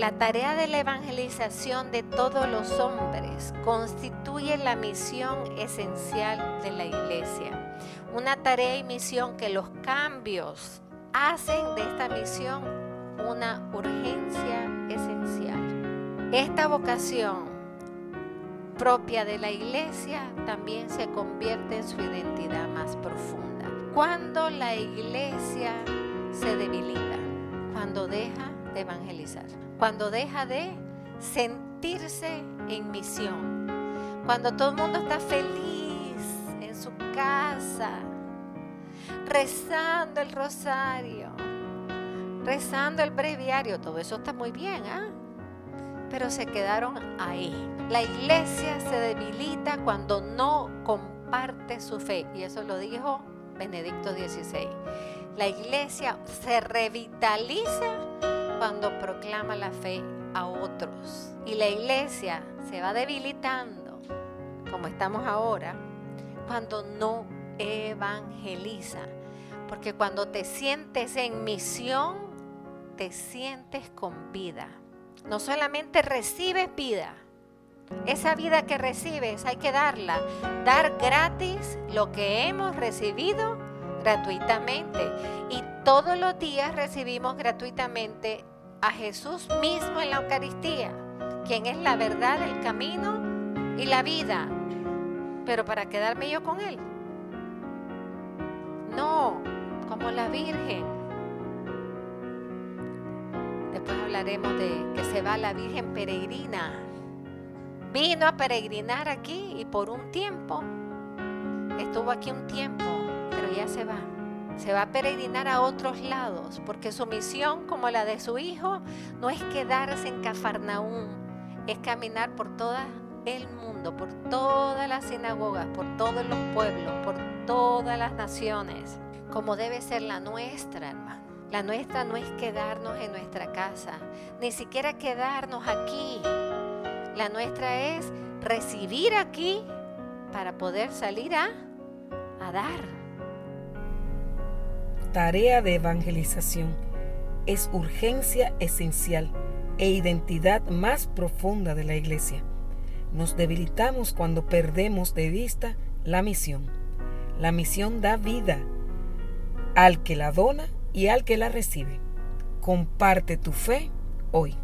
La tarea de la evangelización de todos los hombres constituye la misión esencial de la iglesia. Una tarea y misión que los cambios hacen de esta misión una urgencia esencial. Esta vocación propia de la iglesia también se convierte en su identidad más profunda. Cuando la iglesia se debilita, cuando deja de evangelizar, cuando deja de sentirse en misión, cuando todo el mundo está feliz en su casa, rezando el rosario, rezando el breviario, todo eso está muy bien, ¿ah? Pero se quedaron ahí. La iglesia se debilita cuando no comparte su fe. Y eso lo dijo Benedicto XVI. La iglesia se revitaliza cuando proclama la fe a otros. Y la iglesia se va debilitando, como estamos ahora, cuando no evangeliza. Porque cuando te sientes en misión, te sientes con vida. No solamente recibes vida, esa vida que recibes hay que darla, dar gratis lo que hemos recibido gratuitamente. Y todos los días recibimos gratuitamente a Jesús mismo en la Eucaristía, quien es la verdad, el camino y la vida. Pero para quedarme yo con Él. No, como la Virgen. Después hablaremos de que se va la Virgen peregrina. Vino a peregrinar aquí y por un tiempo, estuvo aquí un tiempo, ya se va. Se va a peregrinar a otros lados, porque su misión, como la de su hijo, no es quedarse en Cafarnaúm, es caminar por todo el mundo, por todas las sinagogas, por todos los pueblos, por todas las naciones, como debe ser la nuestra, hermano. La nuestra no es quedarnos en nuestra casa, ni siquiera quedarnos aquí. La nuestra es recibir aquí para poder salir a, a dar. Tarea de evangelización es urgencia esencial e identidad más profunda de la iglesia. Nos debilitamos cuando perdemos de vista la misión. La misión da vida al que la dona y al que la recibe. Comparte tu fe hoy.